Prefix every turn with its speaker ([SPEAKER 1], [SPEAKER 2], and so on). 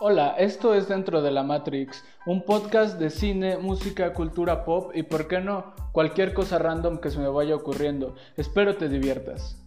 [SPEAKER 1] Hola, esto es Dentro de la Matrix, un podcast de cine, música, cultura pop y, por qué no, cualquier cosa random que se me vaya ocurriendo. Espero te diviertas.